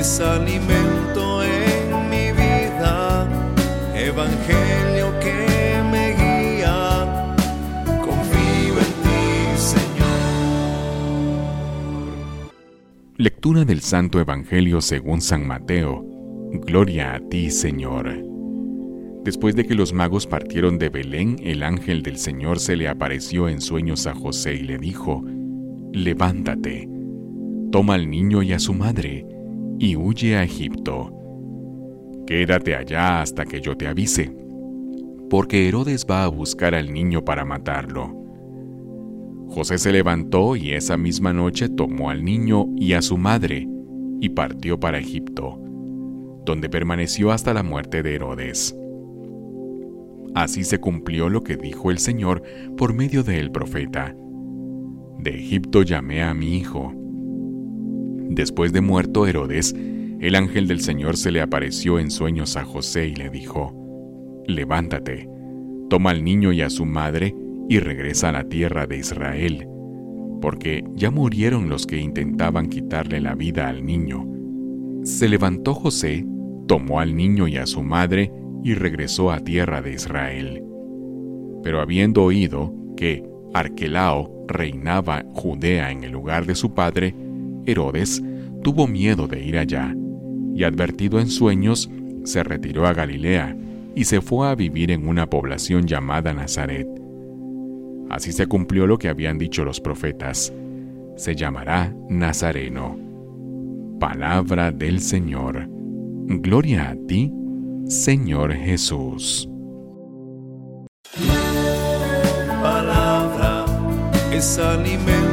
es alimento en mi vida, evangelio que me guía, confío en ti, Señor. Lectura del Santo Evangelio según San Mateo. Gloria a ti, Señor. Después de que los magos partieron de Belén, el ángel del Señor se le apareció en sueños a José y le dijo, Levántate, toma al niño y a su madre, y huye a Egipto. Quédate allá hasta que yo te avise, porque Herodes va a buscar al niño para matarlo. José se levantó y esa misma noche tomó al niño y a su madre, y partió para Egipto, donde permaneció hasta la muerte de Herodes. Así se cumplió lo que dijo el Señor por medio del profeta. De Egipto llamé a mi hijo. Después de muerto Herodes, el ángel del Señor se le apareció en sueños a José y le dijo, Levántate, toma al niño y a su madre y regresa a la tierra de Israel, porque ya murieron los que intentaban quitarle la vida al niño. Se levantó José, tomó al niño y a su madre y regresó a tierra de Israel. Pero habiendo oído que Arquelao reinaba Judea en el lugar de su padre, Herodes tuvo miedo de ir allá, y advertido en sueños, se retiró a Galilea y se fue a vivir en una población llamada Nazaret. Así se cumplió lo que habían dicho los profetas. Se llamará Nazareno. Palabra del Señor. Gloria a ti, Señor Jesús. palabra es alimento